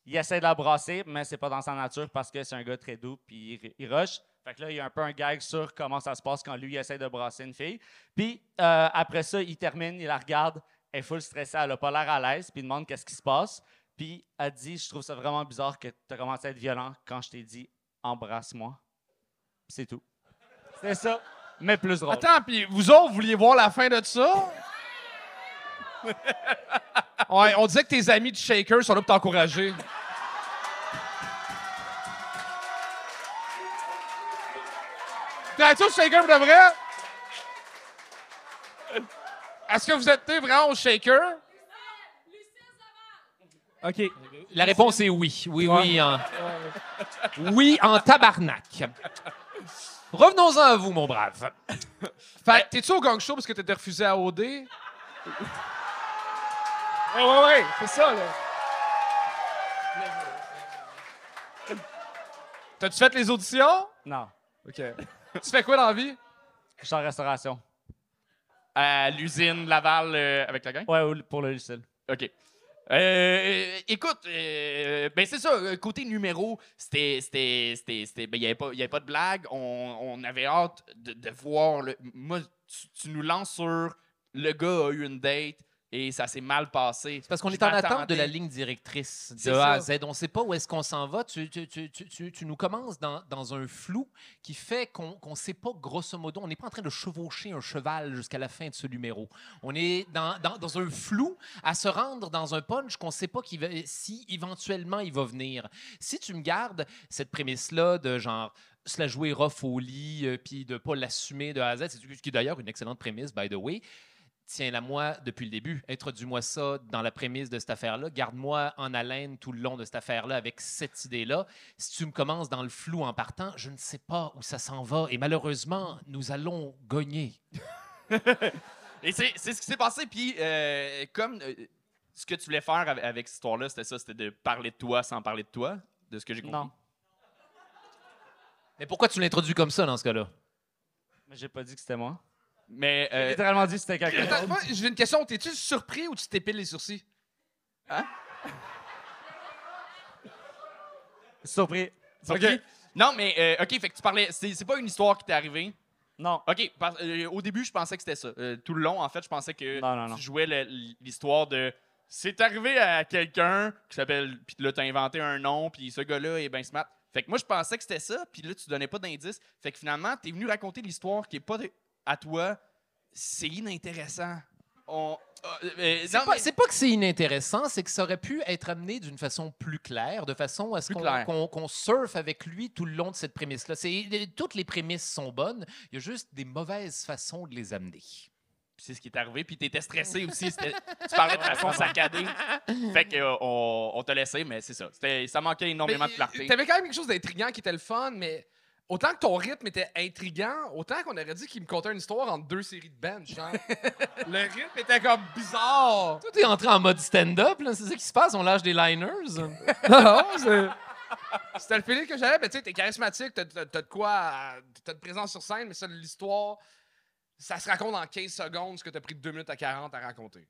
Il essaie de la brasser, mais c'est pas dans sa nature parce que c'est un gars très doux, puis il, il rush. Fait que là, il y a un peu un gag sur comment ça se passe quand lui il essaie de brasser une fille. Puis euh, après ça, il termine, il la regarde, elle est full stressée, elle a pas l'air à l'aise, puis il demande qu'est-ce qui se passe. Puis elle dit Je trouve ça vraiment bizarre que tu as commencé à être violent quand je t'ai dit embrasse-moi. C'est tout. C'est ça, mais plus drôle. Attends, puis vous autres, vous vouliez voir la fin de ça? (laughs) ouais, on disait que tes amis du Shaker sont là pour t'encourager. T'es-tu au Shaker pour de vrai? Est-ce que vous êtes vraiment au Shaker? OK. La réponse est oui. Oui, oui. En... Oui, en tabarnak. Revenons-en à vous, mon brave. Fait que t'es-tu au gang show parce que t'étais refusé à OD? Ouais, ouais, ouais, c'est ça, là. T'as-tu fait les auditions? Non, OK. tu fais quoi dans la vie? je suis en restauration. À l'usine Laval euh, avec la gang? Ouais, ou- pour le Lucille. OK. Euh, écoute, euh, ben c'est ça, euh, côté numéro, c'était. c'était, c'était, c'était- ben, il n'y avait, pas- il y avait pas de blague. On, on avait hâte de, de voir. Le, moi, tu, tu nous lances sur le gars a eu une date et ça s'est mal passé. C'est parce qu'on est en attente de la ligne directrice de A à. Z. On ne sait pas où est-ce qu'on s'en va. Tu, tu- tu- tu- tu- tu nous commences dans, dans un flou qui fait qu'on ne sait pas, grosso modo, on n'est pas en train de chevaucher un cheval jusqu'à la fin de ce numéro. On est dans, dans- dans un flou à se rendre dans un punch qu'on ne sait pas va- si éventuellement il va venir. Si tu me gardes cette prémisse-là de genre se la jouer rough au lit euh, puis de pas l'assumer de A à Z, c'est ce qui est d'ailleurs une excellente prémisse, by the way, tiens-la moi depuis le début. Introduis-moi ça dans la prémisse de cette affaire-là. Garde-moi en haleine tout le long de cette affaire-là avec cette idée-là. Si tu me commences dans le flou en partant, je ne sais pas où ça s'en va. Et malheureusement, nous allons gagner. (laughs) Et c'est c'est ce qui s'est passé. Puis, euh, comme euh, ce que tu voulais faire avec, avec cette histoire-là, c'était ça, c'était de parler de toi sans parler de toi, de ce que j'ai compris. Non. Mais pourquoi tu l'introduis comme ça dans ce cas-là? Mais j'ai pas dit que c'était moi. Mais J'ai euh, littéralement dit que c'était quelqu'un Attends, d'autre. moi, j'ai une question. T'es-tu surpris ou tu t'épiles les sourcils? Surpris. surpris? Non, mais euh, OK, fait que tu parlais. C'est c'est pas une histoire qui t'est arrivée? Non. OK, parce- euh, au début, je pensais que c'était ça. Euh, tout le long, en fait, je pensais que Non, non, non. tu jouais le- l'histoire de. C'est arrivé à quelqu'un qui s'appelle. Puis là, t'as inventé un nom, puis ce gars-là est bien smart. Fait que moi, je pensais que c'était ça, puis là, tu donnais pas d'indice. Fait que finalement, t'es venu raconter l'histoire qui est pas de- à toi. C'est inintéressant. On. euh, euh, C'est pas, mais- c'est pas que c'est inintéressant, c'est que ça aurait pu être amené d'une façon plus claire, de façon à ce qu'on qu'on- qu'on surfe avec lui tout le long de cette prémisse-là. Toutes les prémisses sont bonnes, il y a juste des mauvaises façons de les amener. C'est ce qui est arrivé. Puis t'étais stressé aussi. Tu parlais de façon (laughs) saccadée. Fait que, euh, on, t'a laissé, mais c'est ça. Ça manquait énormément Mais, de clarté. T'avais quand même quelque chose d'intriguant qui était le fun, mais autant que ton rythme était intriguant, autant qu'on aurait dit qu'il me contait une histoire entre deux séries de bench. Genre. (laughs) le rythme était comme bizarre. Tout est entré en mode stand-up, là, c'est ça qui se passe, on lâche des liners. (laughs) Non, c'est. C'était le feeling que j'avais, mais tu sais, t'es charismatique, t'as t'as- t'as de quoi. à- T'as de présence sur scène, mais ça, l'histoire, ça se raconte en 15 secondes, ce que t'as pris 2 minutes à 40 à raconter.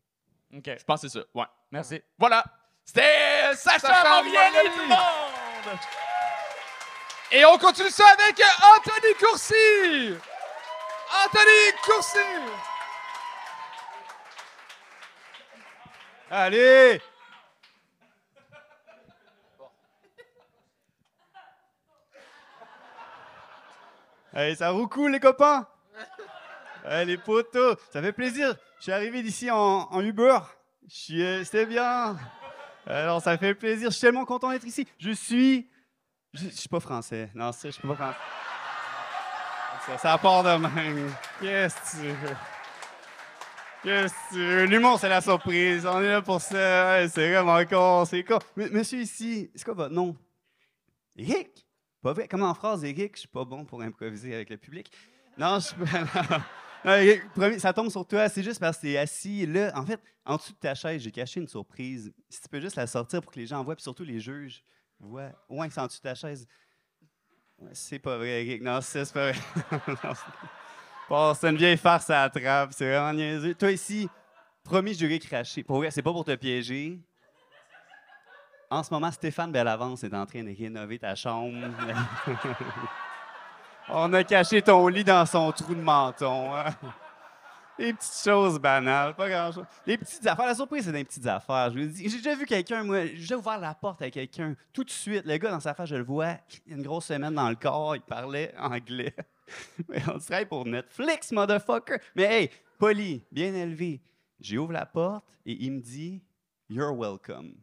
OK. Je pense que c'est ça. Ouais. Merci. Voilà. C'était Sacha, Sacha Morielli. tout le monde! Et on continue ça avec Anthony Courcy! Anthony Courcy! Allez! Hey, ça roule cool, les copains! Hey, les potos, ça fait plaisir. Je suis arrivé d'ici en, en Uber. Euh, C'était bien. Alors, ça fait plaisir. Je suis tellement content d'être ici. Je suis. Je, je suis pas français. Non, ça, je suis pas français. Ça, ça part de même. Qu'est-ce que tu veux? Tu? L'humour, c'est la surprise. On est là pour ça. C'est vraiment con. C'est con. Monsieur ici, c'est quoi votre nom? Eric? Pas vrai. Comme en phrase, Eric, je suis pas bon pour improviser avec le public. Non, je suis pas. ça tombe sur toi. C'est juste parce que t'es assis là. En fait, en dessous de ta chaise, j'ai caché une surprise. Si tu peux juste la sortir pour que les gens voient, puis surtout les juges Ouais, en dessous de ta chaise? Ouais, c'est pas vrai, Eric. Non, c'est pas vrai. (laughs) Non, c'est- une vieille farce à la trappe. C'est vraiment niaiseux. Toi ici, promis, je vais cracher. Pour vrai, c'est pas pour te piéger. En ce moment, Stéphane Bellavance est en train de rénover ta chambre. (laughs) On a caché ton lit dans son trou de menton. Des petites choses banales, pas grand-chose. Des petites affaires. La surprise, c'est des petites affaires. Je dis, j'ai déjà vu quelqu'un, moi, j'ai ouvert la porte à quelqu'un. Tout de suite, le gars dans sa face, je le vois, il a une grosse semaine dans le corps, il parlait anglais. (laughs) On travaille pour Netflix, motherfucker. Mais hey, poli, bien élevé. J'ouvre la porte et il me dit You're welcome.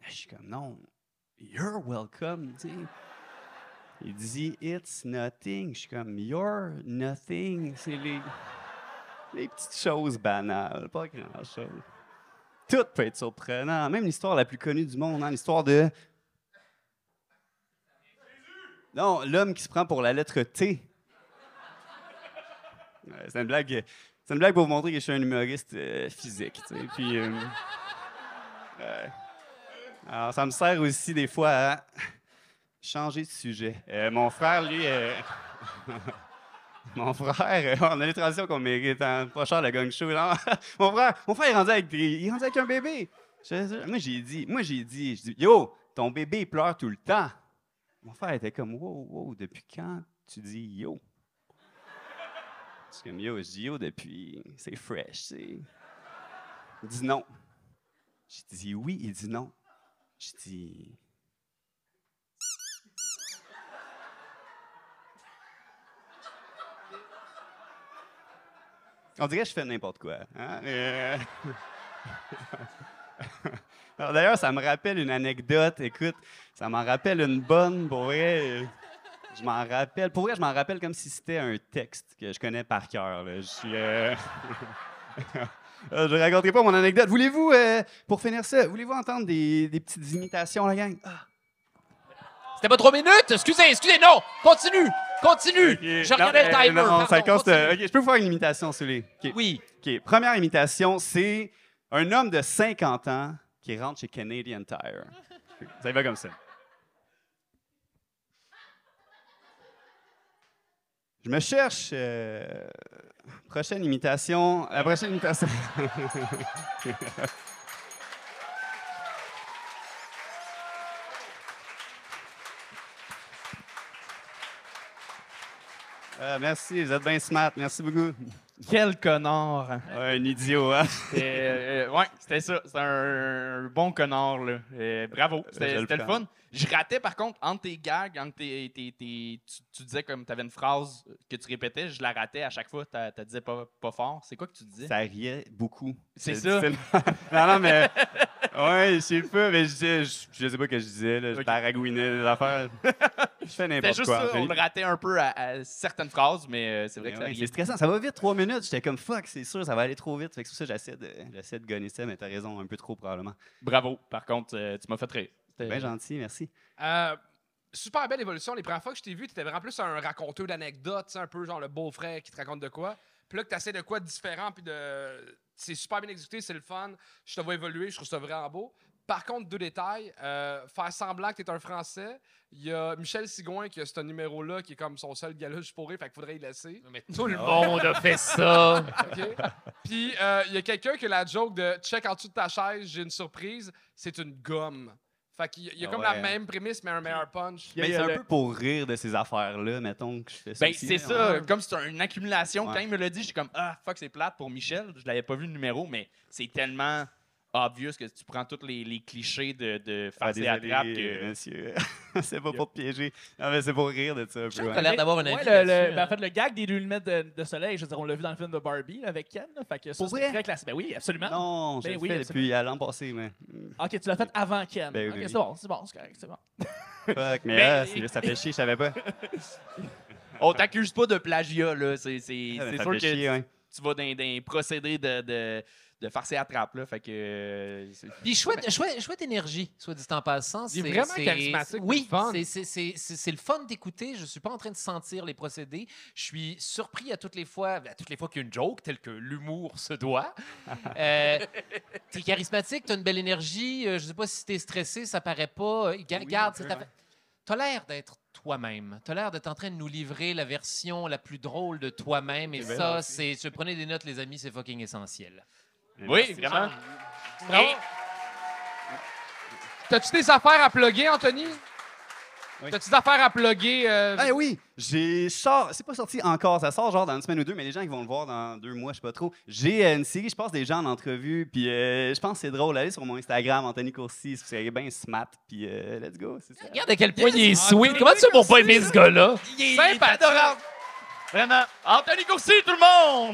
Je suis comme non, You're welcome. Il dit It's nothing. Je suis comme You're nothing. C'est les, les petites choses banales, pas grand-chose. Tout peut être surprenant. Même l'histoire la plus connue du monde, hein, l'histoire de. Non, l'homme qui se prend pour la lettre T. C'est une blague. C'est une blague pour vous montrer que je suis un humoriste euh, physique. Puis, euh. Alors, ça me sert aussi des fois à changer de sujet. Euh, mon frère, lui, (laughs) (laughs) mon frère, euh, on a les qu'on mérite. Hein? Pas cher le gang show. (laughs) mon frère, mon frère est rendu avec, il est avec un bébé. Moi, j'ai dit, moi, j'ai dit, je dis, yo, ton bébé pleure tout le temps. Mon frère était comme, wow, wow, depuis quand tu dis yo? Suis comme yo, je dis yo depuis. C'est fresh, c'est. Il dit non. J'ai dit oui, il dit non. J'ai dit. On dirait que je fais n'importe quoi. hein, euh, (laughs) D'ailleurs, ça me rappelle une anecdote. Écoute, ça m'en rappelle une bonne, pour vrai. Je m'en rappelle. Pour vrai, je m'en rappelle comme si c'était un texte que je connais par cœur. Je suis. euh, (laughs) euh, raconterai pas mon anecdote. Voulez-vous, euh, pour finir ça, voulez-vous entendre des, des petites imitations, la gang? Ah, C'était pas trois minutes? Excusez, excusez, non! Continue! Continue! Je regardais le euh, timer. non, ça compte, euh, je peux vous faire une imitation, celui OK. Oui. OK. Première imitation, c'est un homme de 50 ans qui rentre chez Canadian Tire. Ça y va comme ça. Je me cherche. euh, prochaine imitation. La prochaine imitation. (laughs) Ah, merci, vous êtes bien smart. Merci beaucoup. Quel connard! Ouais, un idiot, hein? Euh, ouais, c'était ça. C'était un, un bon connard, là. Euh, bravo. C'était le fun. Je ratais, par contre, entre tes gags, entre tes. tes- tes- tu, tu disais comme tu avais une phrase que tu répétais, je la ratais à chaque fois. Tu tu disais pas, pas fort. C'est quoi que tu disais? Ça riait beaucoup. C'est ça. (laughs) non, non, mais. Ouais, je sais pas, mais je, je, je sais pas ce que je disais, là. Je Ok. baragouinais des affaires. (laughs) je fais n'importe juste quoi. ça. On le ratait un peu à, à certaines phrases, mais euh, c'est vrai Mais que ça ouais, c'est stressant, ça va vite, trois minutes. J'étais comme fuck, c'est sûr, ça va aller trop vite. Fait que c'est pour ça que j'essaie de, j'essaie de gonner ça, mais t'as raison, un peu trop probablement. Bravo. Par contre, euh, tu m'as fait rire. C'était- Bien gentil, merci. Euh, super belle évolution. Les premières fois que je t'ai vu, tu étais vraiment plus un raconteur d'anecdotes, un peu genre le beau-frère qui te raconte de quoi. Puis là, que tu essaies de quoi de différent, puis de. C'est super bien exécuté, c'est le fun. Je te vois évoluer, je trouve ça vraiment beau. Par contre, deux détails. euh, faire semblant que tu es un Français. Il y a Michel Sigouin qui a ce numéro-là, qui est comme son seul gala juste pour rire, fait qu'il faudrait y laisser. Mais tout le monde a fait ça. (laughs) Puis euh, il y a quelqu'un qui a la joke de check en dessous de ta chaise, j'ai une surprise, c'est une gomme. Fait qu'il y a, il y a Ah comme ouais. la même prémisse, mais un meilleur punch. Mais c'est un le- peu pour rire de ces affaires-là, mettons que je fais ça. Ben, c'est ça. ouais. Comme c'est une accumulation, Ouais. quand il me l'a dit, j'étais comme Ah, fuck, c'est plate pour Michel. Je l'avais pas vu le numéro, mais c'est tellement obvious que tu prends tous les, les clichés de, de Ah, farcer à désolé, trappe que. monsieur. (laughs) c'est pas pour te piéger. Non, mais c'est pour rire de ça un peu. Chuck ouais. a l'air d'avoir un avis. Ouais, le, ben, en hein. fait, le gag des lunettes de, de soleil, je veux dire, on l'a vu dans le film de Barbie là, avec Ken. là, fait que ça, Pour c'est vrai? très classique. Ben oui, absolument. Non, je Ben le oui, fais absolument. depuis euh, l'an passé, mais. Ok, tu l'as fait avant Ken. Ben oui, ok, oui, c'est bon, c'est bon, c'est correct, c'est bon. Fuck, mais (laughs) ah, c'est- ça fait chier, je savais pas. (laughs) On t'accuse pas de plagiat, là. C'est c'est- Ah, sûr fait que chier, ouais. tu vas dans des procédés de, de, de farcer à trappe, là. Fait que. euh, Puis chouette, chouette, chouette énergie, soit dit en passant. C'est- vraiment c'est- charismatique, Oui, c'est- c'est- c'est c'est- c'est le fun d'écouter. Je suis pas en train de sentir les procédés. Je suis surpris à toutes les fois, à toutes les fois qu'il y a une joke, telle que l'humour se doit. Euh, t'es charismatique, t'as une belle énergie. euh, je sais pas si t'es stressé, ça paraît pas. Euh, ga- Oui, Garde, ta- ouais. T'as l'air d'être toi-même. T'as l'air d'être en train de nous livrer la version la plus drôle de toi-même. Et C'est bien ça, c'est. Si prenez des notes, les amis, c'est fucking essentiel. Oui, vraiment. Bravo. T'as-tu des affaires à plugger, Anthony? Oui. T'as-tu des affaires à plugger? euh, Ah oui, j'ai sort, c'est pas sorti encore, ça sort genre dans une semaine ou deux, mais les gens qui vont le voir dans deux mois, je sais pas trop. J'ai euh, une série, je passe des gens en entrevue, puis euh, je pense que c'est drôle. Allez sur mon Instagram, Anthony Courcy, c'est bien smart, puis euh, let's go, ça. Regarde à quel point il est sweet. Comment tu sais pour pas aimer ce gars-là? Il est, Sympathique. adorable. Vraiment. Anthony Courcy, tout le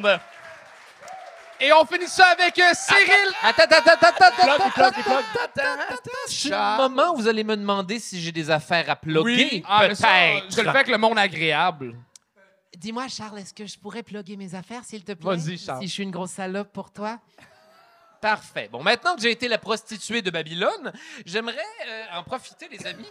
monde! Et on finit ça avec euh, Cyril. Attends, attends, attends, attends, attends. C'est le moment où vous allez me demander si j'ai des affaires à plugger. Ah, mais ça, Peut-être. je le fais avec le monde agréable. Dis-moi, Charles, est-ce que je pourrais plugger mes affaires, s'il te plaît? Vas-y, Charles. Si je suis une grosse salope pour toi? Parfait. Bon, maintenant que j'ai été la prostituée de Babylone, j'aimerais euh, en profiter, les amis,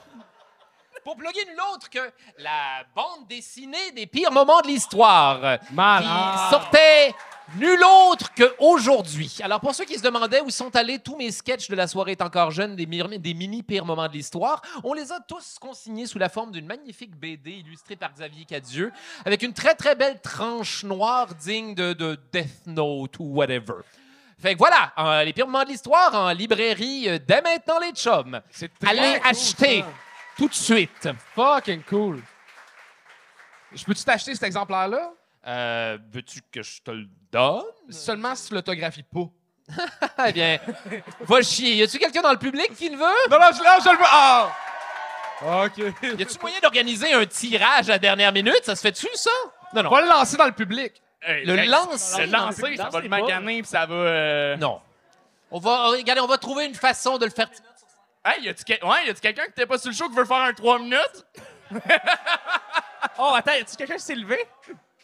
pour plugger nul autre que la bande dessinée des pires moments de l'histoire. qui sortait nul autre qu'aujourd'hui. Alors, pour ceux qui se demandaient où sont allés tous mes sketchs de la soirée est encore jeune, des, mi- des mini pires moments de l'histoire, on les a tous consignés sous la forme d'une magnifique BD illustrée par Xavier Cadieux, avec une très, très belle tranche noire digne de, de Death Note ou whatever. Fait que voilà, euh, les pires moments de l'histoire en librairie euh, dès maintenant, les chums. Allez acheter tout de suite. Fucking cool. Je peux-tu t'acheter cet exemplaire-là? Euh, Veux-tu que je te le donne? Seulement si tu l'autographies pas. (laughs) eh bien, va chier. Y a-tu quelqu'un dans le public qui le veut? Non, non, je, non, je le veux. Ah! OK. Y a-tu moyen d'organiser un tirage à la dernière minute? Ça se fait-tu, ça? Non, non. On va le lancer dans le public. Hey, Le lance. Le lancer, ça va le maganer, puis ça va. euh, Non. On va, regardez, on va trouver une façon de le faire. Hey, y a-tu quel- ouais, quelqu'un qui était pas sur le show qui veut faire un 3 minutes? (laughs) Oh, attends, y a-tu quelqu'un qui s'est levé?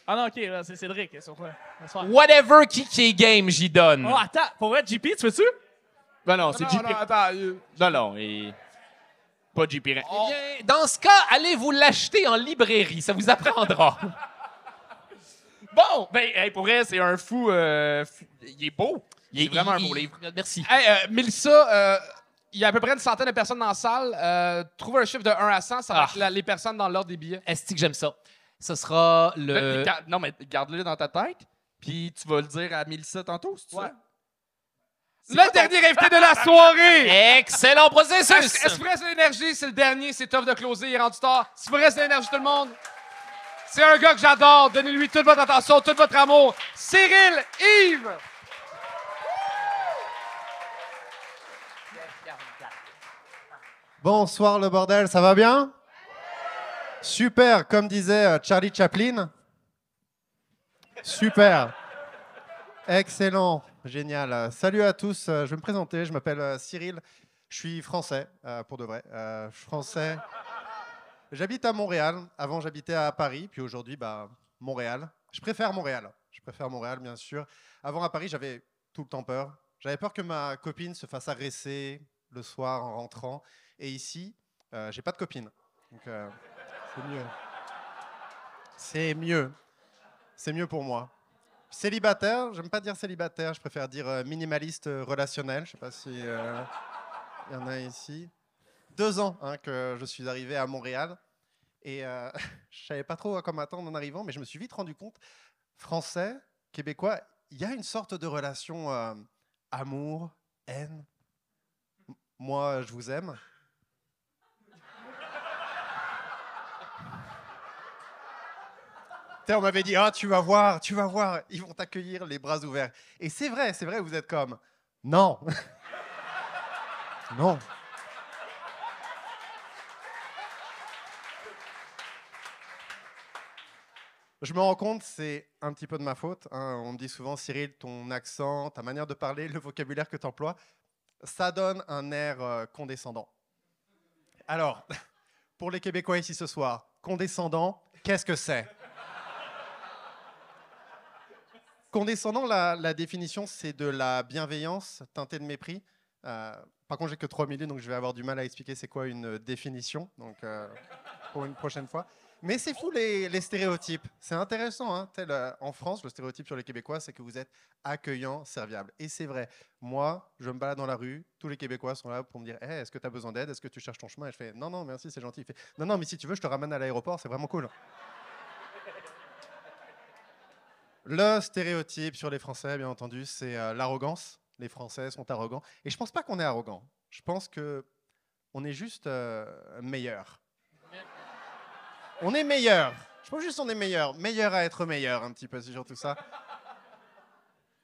Ah non, ok, c'est Cédric. Sur quoi? Bonsoir. Whatever qui, qui est game, j'y donne. Oh, attends, pour vrai, JP, tu veux-tu? Ben non, c'est JP. non, attends. euh, Non, non, et. Pas JP. Eh bien, dans ce cas, allez vous l'acheter en librairie. Ça vous apprendra. (laughs) Bon, ben, hey, pour vrai, c'est un fou, euh, fou- Il est beau. Il est vraiment un beau livre. Merci. Hey, euh, Mélissa, euh, il y a à peu près une centaine de personnes dans la salle. Euh, trouve un chiffre de 1 à 100, ça va Ah. être la- les personnes dans l'ordre des billets. Est-ce que j'aime ça? Ce sera le. Non, mais garde-le dans ta tête, puis tu vas le dire à Mélissa tantôt, si tu Ouais. veux. Le dernier invité de la (laughs) soirée! Excellent processus! Est-ce est-ce qu'il vous reste de l'énergie? C'est le dernier, c'est tough de closer, il est rendu tard. Est-ce qu'il vous reste de l'énergie, tout le monde? C'est un gars que j'adore. Donnez-lui toute votre attention, tout votre amour. Cyril Yves! Bonsoir le bordel, ça va bien? Super, comme disait euh, Charlie Chaplin. Super. Excellent, génial. Euh, Salut à tous, euh, je vais me présenter, je m'appelle Cyril, je suis français, pour de vrai. Français. J'habite à Montréal, avant j'habitais à Paris, puis aujourd'hui, bah, Montréal. Je préfère Montréal, je préfère Montréal bien sûr. Avant à Paris, j'avais tout le temps peur. J'avais peur que ma copine se fasse agresser le soir en rentrant. Et ici, euh, j'ai pas de copine. Euh, c'est mieux. C'est mieux. C'est mieux pour moi. Célibataire, j'aime pas dire célibataire, je préfère dire euh, minimaliste euh, relationnel. Je sais pas si il y en a ici. Deux ans hein, que je suis arrivé à Montréal et (laughs) je savais pas trop à quoi m'attendre en arrivant, mais je me suis vite rendu compte, français, québécois, il y a une sorte de relation amour, haine. Moi, je vous aime. Tu sais, on m'avait dit, ah, tu vas voir, tu vas voir, ils vont t'accueillir les bras ouverts. Et c'est vrai, c'est vrai, vous êtes comme, non. (laughs) non. Je me rends compte, c'est un petit peu de ma faute. hein. On me dit souvent, Cyril, ton accent, ta manière de parler, le vocabulaire que tu emploies, ça donne un air euh, condescendant. Alors, (laughs) pour les Québécois ici ce soir, condescendant, qu'est-ce que c'est? Condescendant, la, la définition, c'est de la bienveillance teintée de mépris. Euh, par contre, j'ai que 3 minutes, donc je vais avoir du mal à expliquer c'est quoi une définition. Donc, euh, pour une prochaine fois. Mais c'est fou les, stéréotypes. C'est intéressant. Hein euh, en France, le stéréotype sur les Québécois, c'est que vous êtes accueillant, serviable. Et c'est vrai. Moi, je me balade dans la rue. Tous les Québécois sont là pour me dire Hey, Est-ce que tu as besoin d'aide? Est-ce que tu cherches ton chemin? Et je fais Non, non, merci, c'est gentil. Il fait Non, non, mais si tu veux, je te ramène à l'aéroport. C'est vraiment cool. Le stéréotype sur les Français, bien entendu, c'est euh, l'arrogance. Les Français sont arrogants. Et je pense pas qu'on est arrogant. Je pense que on est juste euh, meilleur. On est meilleur. Je pense juste qu'on est meilleur. Meilleur à être meilleur, un petit peu, c'est surtout ça.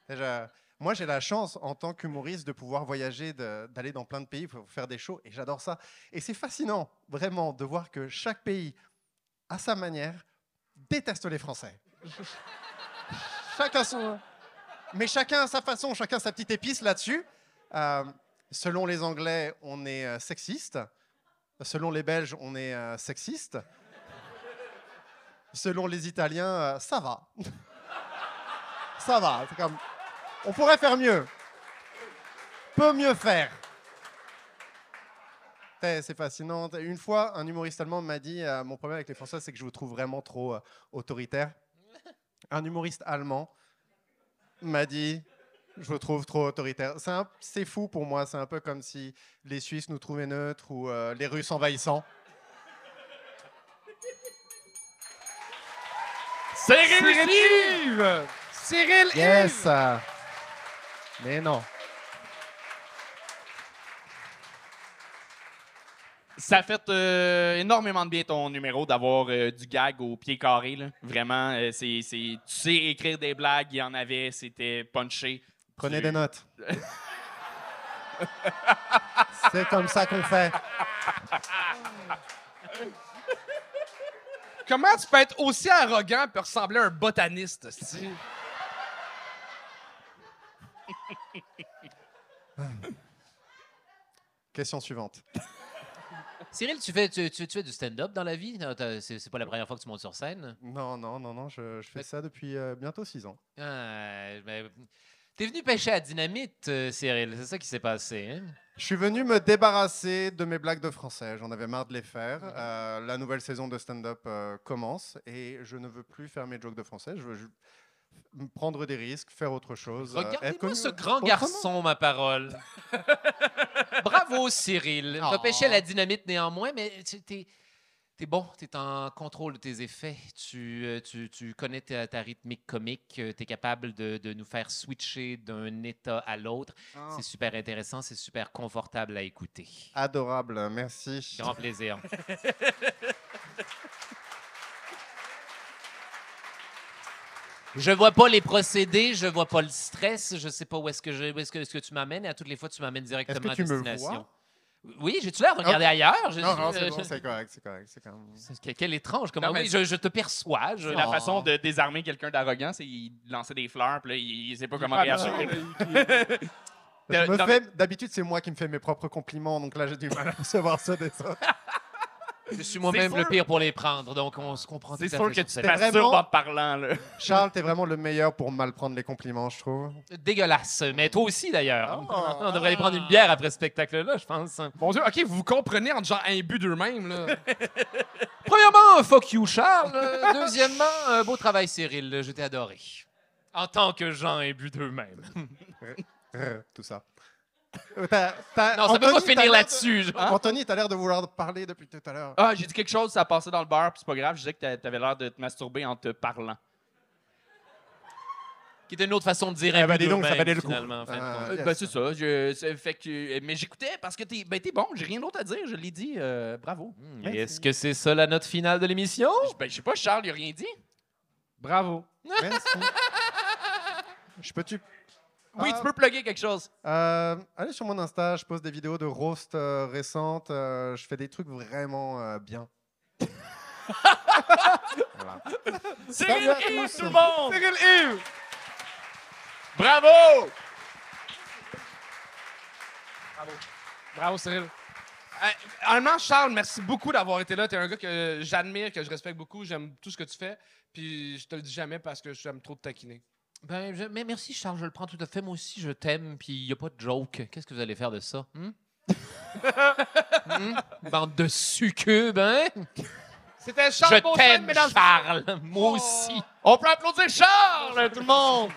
Déjà, moi, j'ai la chance, en tant qu'humoriste, de pouvoir voyager, d'aller dans plein de pays pour faire des shows, et j'adore ça. Et c'est fascinant, vraiment, de voir que chaque pays, à sa manière, déteste les Français. Chacun son... Mais chacun à sa façon, chacun sa petite épice là-dessus. Euh, selon les Anglais, on est euh, sexiste. Selon les Belges, on est euh, sexiste. Selon les Italiens, ça va. (laughs) ça va. comme... On pourrait faire mieux. Peut mieux faire. C'est fascinant. Une fois, un humoriste allemand m'a dit Mon problème avec les Français, c'est que je vous trouve vraiment trop autoritaire. Un humoriste allemand m'a dit Je vous trouve trop autoritaire. C'est fou pour moi. C'est un peu comme si les Suisses nous trouvaient neutres ou euh, les Russes envahissants. Cyril Yves! Cyril Yes! Yves! Mais non. Ça fait euh, énormément de bien ton numéro d'avoir euh, du gag au pied carré. là. Vraiment, euh, c'est, c'est- tu sais écrire des blagues, il y en avait, c'était punché. Prenez des notes. (laughs) C'est comme ça qu'on fait. Comment tu peux être aussi arrogant et ressembler à un botaniste, esti? Question suivante. Cyril, tu fais, tu, tu- tu fais du stand-up dans la vie? C'est pas la première fois que tu montes sur scène? Non, non, non, non, je, je fais ça depuis euh, bientôt six ans. Ah, ben, T'es venu pêcher à dynamite, euh, Cyril. C'est ça qui s'est passé. Hein? Je suis venu me débarrasser de mes blagues de français. J'en avais marre de les faire. Euh, la nouvelle saison de stand-up commence et je ne veux plus faire mes jokes de français. Je veux prendre des risques, faire autre chose. euh, Regardez-moi ce grand garçon, ma parole. (laughs) Bravo, Cyril. Tu Oh. pêché à la dynamite néanmoins, mais tu t'es es bon, tu es en contrôle de tes effets. Tu, euh, tu, tu connais ta, ta rythmique comique. Tu es capable de, de nous faire switcher d'un état à l'autre. Ah. C'est super intéressant, c'est super confortable à écouter. Adorable, merci. Grand plaisir. (laughs) Je vois pas les procédés, je vois pas le stress, je sais pas où est-ce que, je, où est-ce que, est-ce que tu m'amènes et à toutes les fois tu m'amènes directement tu à me destination. vois? Oui, j'ai-tu l'air de regarder Ah. ailleurs? Je- Non, non, je- c'est bon, je- c'est correct, c'est correct. C'est quand même... C'est- quel- Quel étrange, comment Non, mais oui, je, je te perçois. je- la Oh. façon de désarmer quelqu'un d'arrogant, c'est il lançait des fleurs, puis là, il, il sait pas comment réagir. (laughs) Je Euh, me non, fais- D'habitude, c'est moi qui me fais mes propres compliments, donc là, j'ai du mal à recevoir ça des autres. (laughs) Je suis moi-même le pire pour les prendre, donc on se comprend tout C'est sûr que tu t'assures vraiment- en parlant, là. (laughs) Charles, t'es vraiment le meilleur pour mal prendre les compliments, je trouve. Dégueulasse, mais toi aussi d'ailleurs. Oh. On devrait aller prendre une bière après ce spectacle-là, je pense. Mon Dieu, OK, vous vous comprenez entre genre un but d'eux-mêmes, là. (laughs) Premièrement, fuck you, Charles. Deuxièmement, un beau travail, Cyril. Je t'ai adoré. En tant que gens imbus d'eux-mêmes. (laughs) Tout ça. Euh, t'as- t'as- Non, ça peut pas Anthony, t'as finir l'air là-dessus. de- je- Anthony, t'as l'air de vouloir parler depuis tout à l'heure. Ah, j'ai dit quelque chose, ça a passé dans le beurre, puis c'est pas grave. Je disais que t'a- t'avais l'air de te masturber en te parlant. Qui était une autre façon de dire Eh ben, imbus dis donc, ça d'eux-mêmes, valait le coup. finalement, en fin de Ah, compte. Euh, yes. Ben, c'est ça. Je, c'est- fait que, mais j'écoutais parce que t'es ben, t'es bon, j'ai rien d'autre à dire, je l'ai dit. euh, bravo. Hmm, et Est-ce que c'est ça la note finale de l'émission? Ben, je sais pas, Charles, il a rien dit. Bravo. Merci. (laughs) Je peux-tu. Oui, Ah. tu peux plugger quelque chose. Euh, allez sur mon Insta, je pose des vidéos de roast euh, récentes. euh, je fais des trucs vraiment euh, bien. (laughs) Voilà. Cyril à Yves, tous. tout le monde! Cyril Yves! Bravo! Bravo, Cyril. Euh, honnêtement, Charles, merci beaucoup d'avoir été là. T'es un gars que j'admire, que je respecte beaucoup. J'aime tout ce que tu fais. Puis je te le dis jamais parce que j'aime trop te taquiner. Ben, je- mais merci, Charles, je le prends tout à fait. Moi aussi, je t'aime, puis il n'y a pas de joke. Qu'est-ce que vous allez faire de ça? hmm? (laughs) Hmm? Bande de succubes, hein? C'était Charles Je Beauchamp, t'aime, mesdames et Charles. Moi aussi. On peut applaudir Charles, tout le monde!